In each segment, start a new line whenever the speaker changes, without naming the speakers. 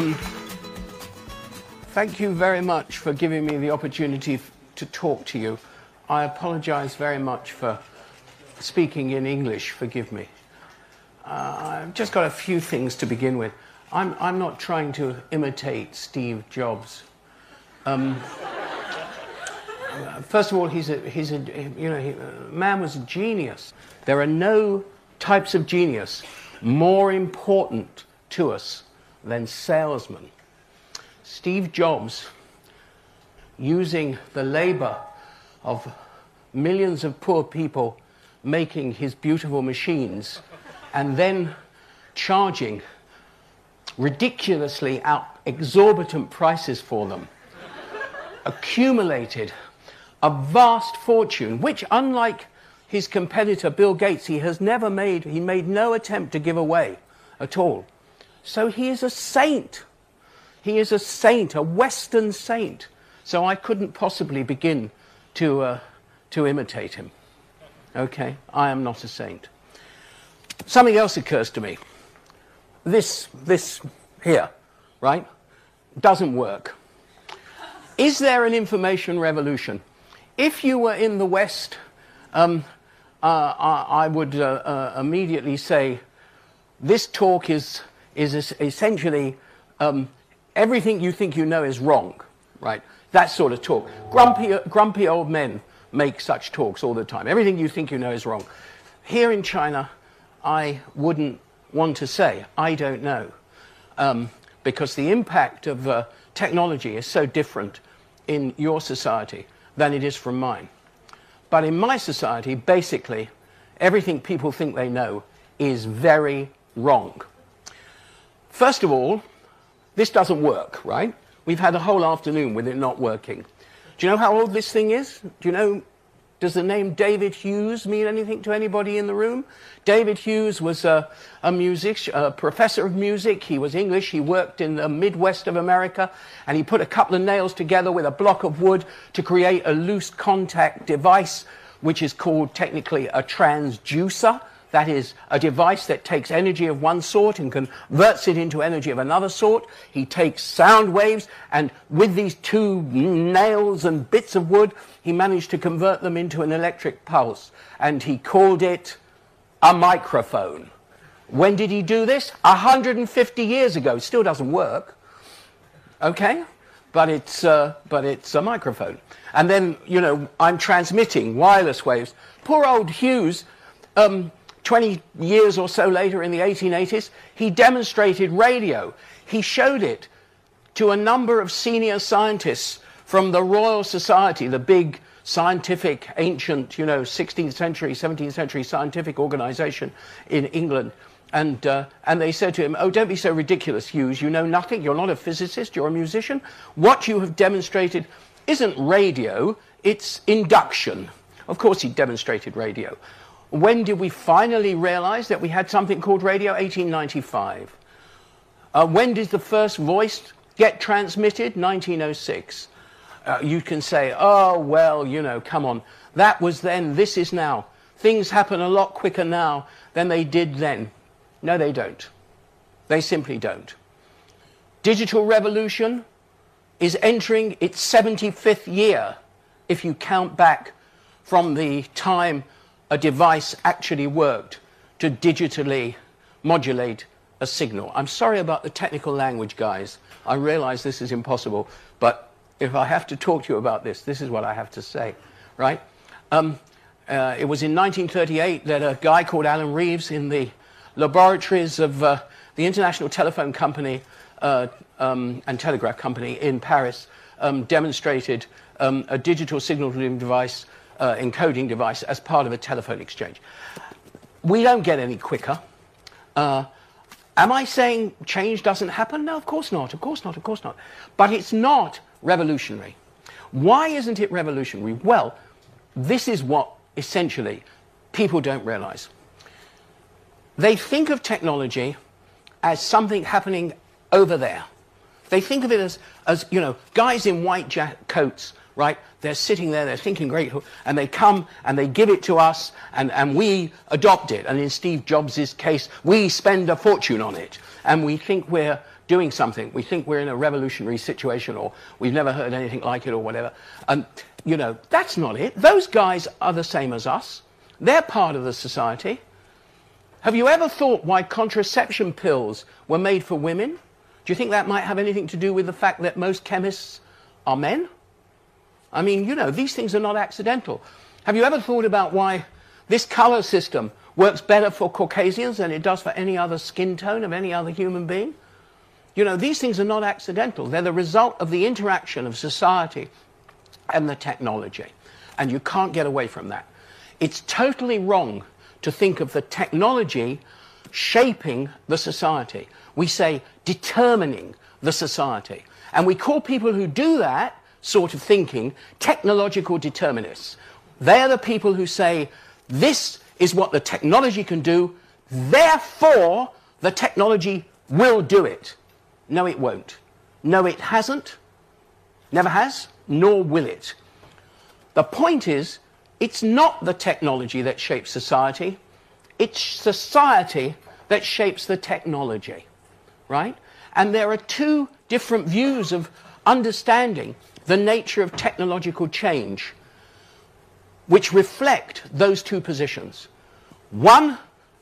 Um, thank you very much for giving me the opportunity to talk to you. I apologize very much for speaking in English. Forgive me. Uh, I've just got a few things to begin with. I'm, I'm not trying to imitate Steve Jobs. Um, uh, first of all, he's a, he's a, you know, he, uh, man was a genius. There are no types of genius more important to us than salesmen. Steve Jobs, using the labor of millions of poor people making his beautiful machines and then charging ridiculously out exorbitant prices for them, accumulated a vast fortune, which, unlike his competitor Bill Gates, he has never made, he made no attempt to give away at all. So he is a saint. He is a saint, a Western saint. So I couldn't possibly begin to, uh, to imitate him. Okay? I am not a saint. Something else occurs to me. This, this here, right, doesn't work. Is there an information revolution? If you were in the West, um, uh, I, I, would uh, uh, immediately say this talk is is essentially um, everything you think you know is wrong, right? That sort of talk. Grumpy, grumpy old men make such talks all the time. Everything you think you know is wrong. Here in China, I wouldn't want to say, I don't know, um, because the impact of uh, technology is so different in your society than it is from mine. But in my society, basically, everything people think they know is very wrong. First of all, this doesn't work, right? We've had a whole afternoon with it not working. Do you know how old this thing is? Do you know, does the name David Hughes mean anything to anybody in the room? David Hughes was a, a music, a professor of music. He was English. He worked in the Midwest of America, and he put a couple of nails together with a block of wood to create a loose contact device, which is called technically a transducer. That is a device that takes energy of one sort and converts it into energy of another sort. He takes sound waves and with these two nails and bits of wood, he managed to convert them into an electric pulse. And he called it a microphone. When did he do this? 150 years ago. Still doesn't work. Okay? But it's, uh, but it's a microphone. And then, you know, I'm transmitting wireless waves. Poor old Hughes. Um, 20 years or so later in the 1880s, he demonstrated radio. He showed it to a number of senior scientists from the Royal Society, the big scientific, ancient, you know, 16th century, 17th century scientific organization in England. And, uh, and they said to him, Oh, don't be so ridiculous, Hughes. You know nothing. You're not a physicist. You're a musician. What you have demonstrated isn't radio, it's induction. Of course, he demonstrated radio. When did we finally realize that we had something called radio? 1895. Uh, when did the first voice get transmitted? 1906. Uh, you can say, oh, well, you know, come on. That was then, this is now. Things happen a lot quicker now than they did then. No, they don't. They simply don't. Digital revolution is entering its 75th year if you count back from the time a device actually worked to digitally modulate a signal. I'm sorry about the technical language, guys. I realize this is impossible, but if I have to talk to you about this, this is what I have to say, right? Um, uh, it was in 1938 that a guy called Alan Reeves in the laboratories of uh, the International Telephone Company uh, um, and Telegraph Company in Paris um, demonstrated um, a digital signal device uh, encoding device as part of a telephone exchange. We don't get any quicker. Uh, am I saying change doesn't happen? No, of course not, of course not, of course not. But it's not revolutionary. Why isn't it revolutionary? Well, this is what essentially people don't realize. They think of technology as something happening over there. They think of it as, as you know, guys in white coats right? They're sitting there, they're thinking great, and they come and they give it to us, and, and we adopt it. And in Steve Jobs' case, we spend a fortune on it, and we think we're doing something. We think we're in a revolutionary situation or we've never heard anything like it or whatever. And, you know, that's not it. Those guys are the same as us. They're part of the society. Have you ever thought why contraception pills were made for women? Do you think that might have anything to do with the fact that most chemists are men? I mean, you know, these things are not accidental. Have you ever thought about why this color system works better for Caucasians than it does for any other skin tone of any other human being? You know, these things are not accidental. They're the result of the interaction of society and the technology. And you can't get away from that. It's totally wrong to think of the technology shaping the society. We say determining the society. And we call people who do that sort of thinking technological determinists. They're the people who say, this is what the technology can do, therefore the technology will do it. No, it won't. No, it hasn't, never has, nor will it. The point is, it's not the technology that shapes society, it's society that shapes the technology, right? And there are two different views of understanding the nature of technological change which reflect those two positions. One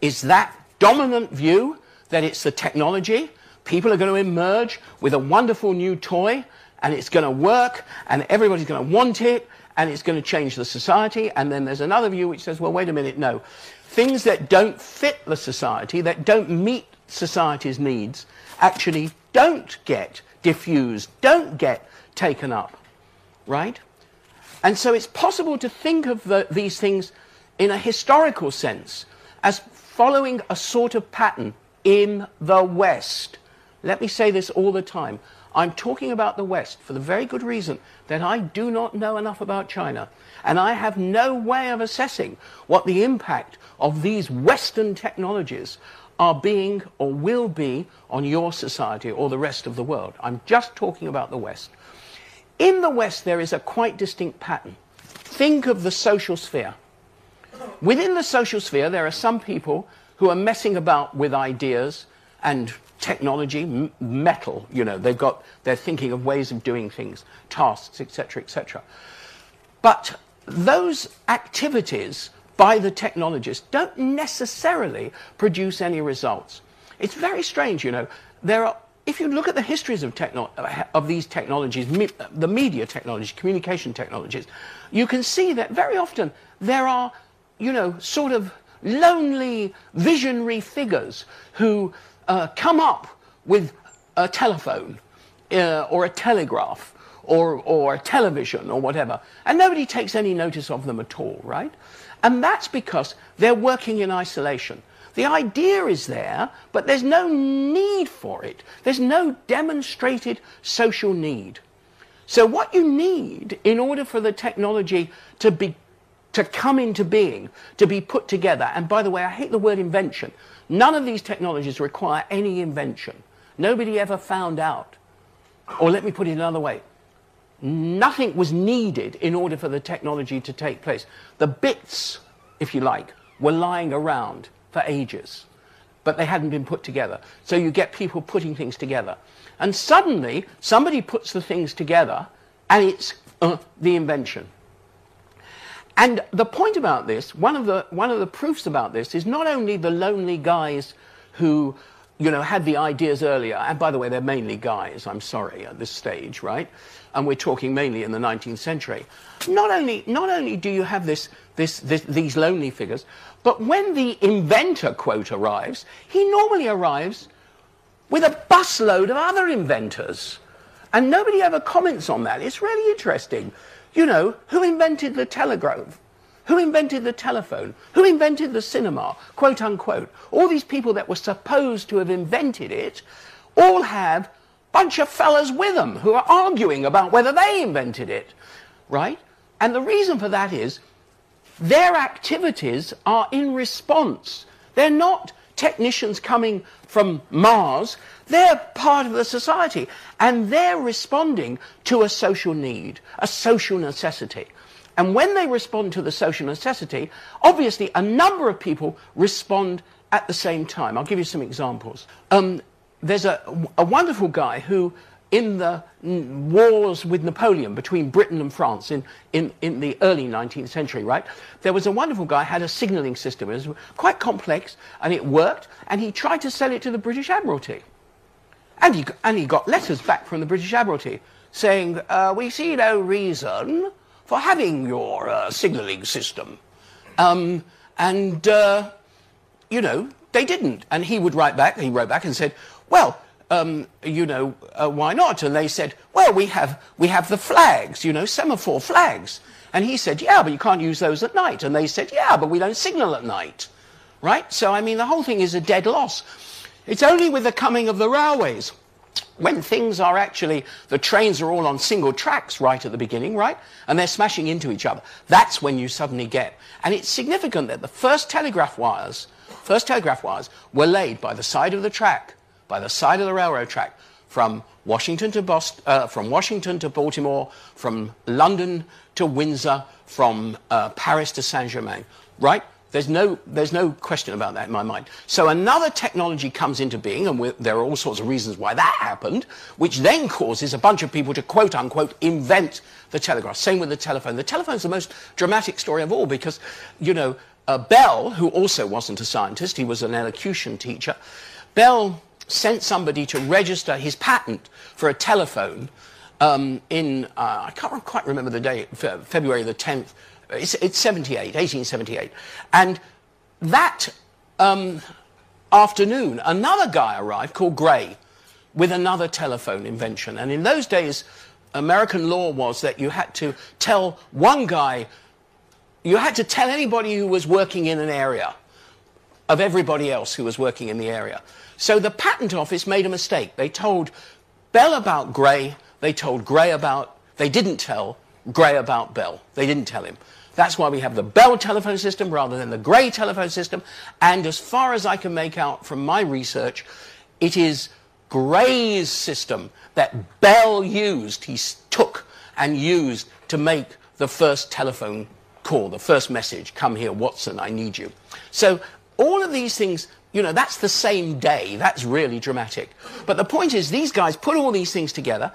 is that dominant view that it's the technology. People are going to emerge with a wonderful new toy and it's going to work and everybody's going to want it and it's going to change the society. And then there's another view which says, well, wait a minute, no. Things that don't fit the society, that don't meet society's needs, actually don't get diffused, don't get taken up, right? And so it's possible to think of the, these things in a historical sense as following a sort of pattern in the West. Let me say this all the time. I'm talking about the West for the very good reason that I do not know enough about China. And I have no way of assessing what the impact of these Western technologies are being or will be on your society or the rest of the world. I'm just talking about the West. In the West, there is a quite distinct pattern. Think of the social sphere. Within the social sphere, there are some people who are messing about with ideas and technology, metal, you know, they've got, they're thinking of ways of doing things, tasks, etc., etc. But those activities by the technologists don't necessarily produce any results. It's very strange, you know. There are if you look at the histories of, techno- of these technologies, me- the media technologies, communication technologies, you can see that very often there are, you know, sort of lonely visionary figures who uh, come up with a telephone uh, or a telegraph or, or a television or whatever, and nobody takes any notice of them at all, right? And that's because they're working in isolation. The idea is there, but there's no need for it. There's no demonstrated social need. So what you need in order for the technology to be to come into being, to be put together, and by the way, I hate the word invention. None of these technologies require any invention. Nobody ever found out. Or let me put it another way. Nothing was needed in order for the technology to take place. The bits, if you like, were lying around for ages, but they hadn't been put together. So you get people putting things together. And suddenly, somebody puts the things together, and it's uh, the invention. And the point about this, one of the, one of the proofs about this, is not only the lonely guys who you know, had the ideas earlier, and by the way, they're mainly guys, I'm sorry, at this stage, right? And we're talking mainly in the 19th century. Not only, not only do you have this, this, this, these lonely figures, but when the inventor quote arrives, he normally arrives with a busload of other inventors. And nobody ever comments on that. It's really interesting. You know, who invented the telegraph? Who invented the telephone? Who invented the cinema? Quote unquote. All these people that were supposed to have invented it all have a bunch of fellas with them who are arguing about whether they invented it. Right? And the reason for that is their activities are in response. They're not technicians coming from Mars. They're part of the society. And they're responding to a social need, a social necessity. And when they respond to the social necessity, obviously a number of people respond at the same time. I'll give you some examples. Um, there's a, a wonderful guy who, in the wars with Napoleon between Britain and France in, in, in the early 19th century, right? There was a wonderful guy had a signaling system. It was quite complex and it worked, and he tried to sell it to the British Admiralty. And he, and he got letters back from the British Admiralty saying, uh, We see no reason for having your uh, signaling system. Um, and, uh, you know, they didn't. And he would write back, he wrote back and said, Well, um, you know, uh, why not? And they said, Well, we have, we have the flags, you know, semaphore flags. And he said, Yeah, but you can't use those at night. And they said, Yeah, but we don't signal at night. Right? So, I mean, the whole thing is a dead loss. It's only with the coming of the railways, when things are actually, the trains are all on single tracks right at the beginning, right? And they're smashing into each other. That's when you suddenly get. And it's significant that the first telegraph wires, first telegraph wires were laid by the side of the track, by the side of the railroad track, from Washington to Boston, uh, from Washington to Baltimore, from London to Windsor, from uh, Paris to Saint Germain, right? There's no, there's no question about that in my mind. So another technology comes into being, and there are all sorts of reasons why that happened, which then causes a bunch of people to quote unquote invent the telegraph. Same with the telephone. The telephone is the most dramatic story of all because, you know, uh, Bell, who also wasn't a scientist, he was an elocution teacher, Bell sent somebody to register his patent for a telephone um, in, uh, I can't quite remember the date, February the 10th, it's, it's 78, 1878. And that um, afternoon, another guy arrived called Gray with another telephone invention. And in those days, American law was that you had to tell one guy, you had to tell anybody who was working in an area of everybody else who was working in the area. So the patent office made a mistake. They told Bell about Gray, they told Gray about, they didn't tell Gray about Bell. They didn't tell him. That's why we have the Bell telephone system rather than the Gray telephone system. And as far as I can make out from my research, it is Gray's system that Bell used, he took and used to make the first telephone call, the first message, come here, Watson, I need you. So all of these things, you know, that's the same day. That's really dramatic. But the point is, these guys put all these things together,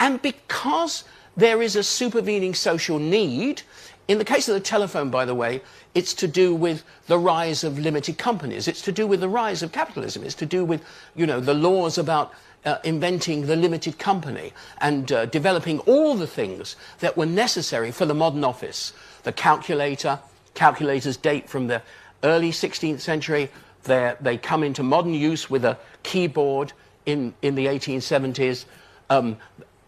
and because there is a supervening social need, in the case of the telephone, by the way, it's to do with the rise of limited companies. It's to do with the rise of capitalism. It's to do with, you know, the laws about uh, inventing the limited company and uh, developing all the things that were necessary for the modern office. The calculator, calculators date from the early 16th century. They're, they come into modern use with a keyboard in, in the 1870s. Um,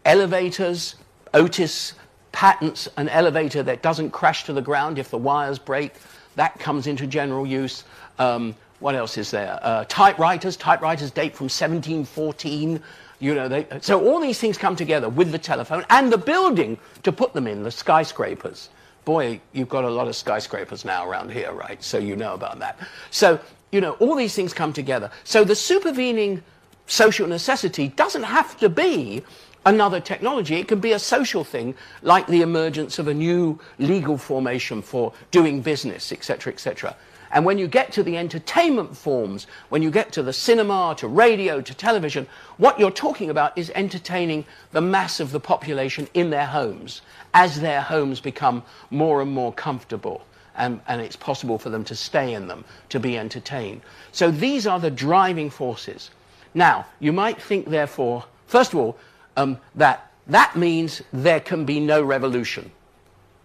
elevators, Otis patents an elevator that doesn't crash to the ground if the wires break. That comes into general use. Um, what else is there? Uh, typewriters. Typewriters date from 1714. You know, they, so all these things come together with the telephone and the building to put them in, the skyscrapers. Boy, you've got a lot of skyscrapers now around here, right? So you know about that. So, you know, all these things come together. So the supervening social necessity doesn't have to be another technology. It can be a social thing, like the emergence of a new legal formation for doing business, etc., etc. And when you get to the entertainment forms, when you get to the cinema, to radio, to television, what you're talking about is entertaining the mass of the population in their homes as their homes become more and more comfortable. And, and, it's possible for them to stay in them, to be entertained. So these are the driving forces. Now, you might think, therefore, first of all, um, that that means there can be no revolution,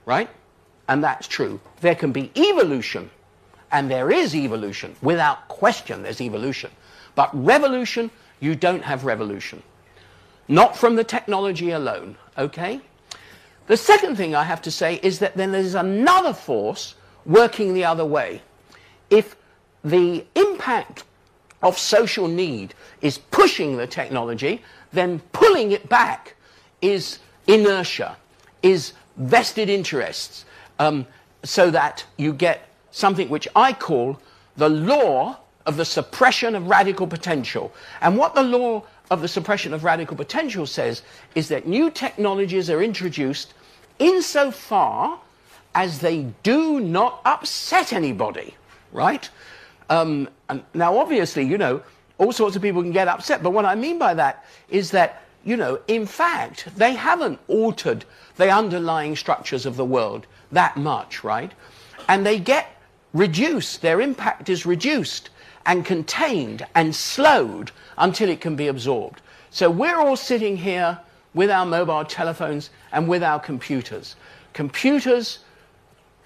right? And that's true. There can be evolution, and there is evolution. Without question, there's evolution. But revolution, you don't have revolution. Not from the technology alone, okay? The second thing I have to say is that then there's another force working the other way. If the impact of social need is pushing the technology, then pulling it back is inertia, is vested interests, um, so that you get something which I call the law of the suppression of radical potential. And what the law of the suppression of radical potential says is that new technologies are introduced insofar as they do not upset anybody, right? Um, now, obviously, you know, all sorts of people can get upset. But what I mean by that is that, you know, in fact, they haven't altered the underlying structures of the world that much, right? And they get reduced, their impact is reduced and contained and slowed until it can be absorbed. So we're all sitting here with our mobile telephones and with our computers. Computers,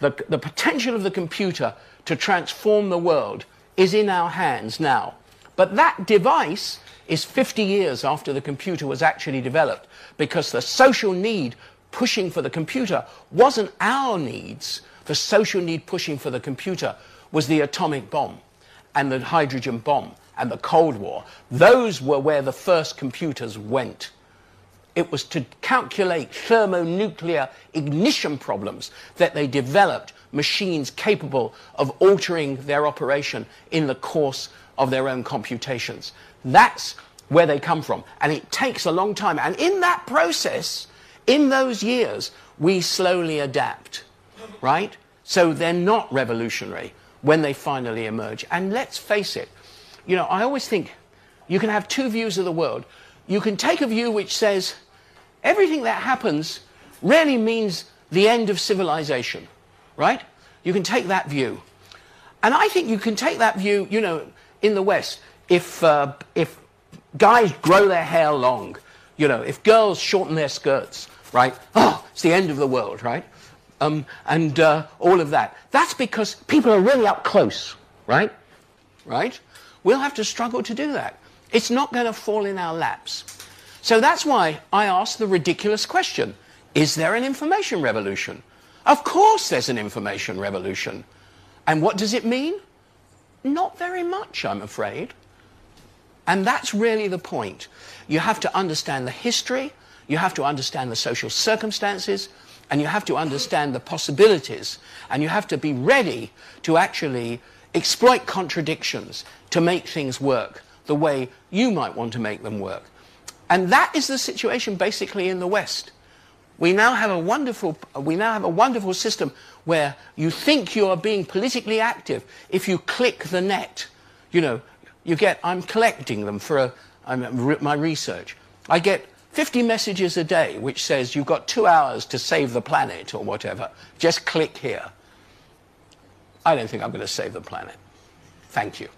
the, the potential of the computer to transform the world is in our hands now. But that device is 50 years after the computer was actually developed because the social need pushing for the computer wasn't our needs. The social need pushing for the computer was the atomic bomb and the hydrogen bomb and the Cold War. Those were where the first computers went. It was to calculate thermonuclear ignition problems that they developed machines capable of altering their operation in the course of their own computations. That's where they come from. And it takes a long time. And in that process, in those years, we slowly adapt, right? So they're not revolutionary when they finally emerge. And let's face it, you know, I always think you can have two views of the world. You can take a view which says, everything that happens really means the end of civilization, right? You can take that view. And I think you can take that view, you know, in the West, if, uh, if guys grow their hair long, you know, if girls shorten their skirts, right? Oh, it's the end of the world, right? Um, and uh, all of that. That's because people are really up close, right? Right? We'll have to struggle to do that. It's not going to fall in our laps. So that's why I asked the ridiculous question Is there an information revolution? Of course, there's an information revolution. And what does it mean? Not very much, I'm afraid. And that's really the point. You have to understand the history, you have to understand the social circumstances, and you have to understand the possibilities, and you have to be ready to actually exploit contradictions to make things work the way you might want to make them work. And that is the situation basically in the West. We now have a wonderful, we now have a wonderful system where you think you are being politically active if you click the net. You know, you get, I'm collecting them for a, I'm, my research. I get 50 messages a day which says you've got two hours to save the planet or whatever. Just click here. I don't think I'm going to save the planet. Thank you.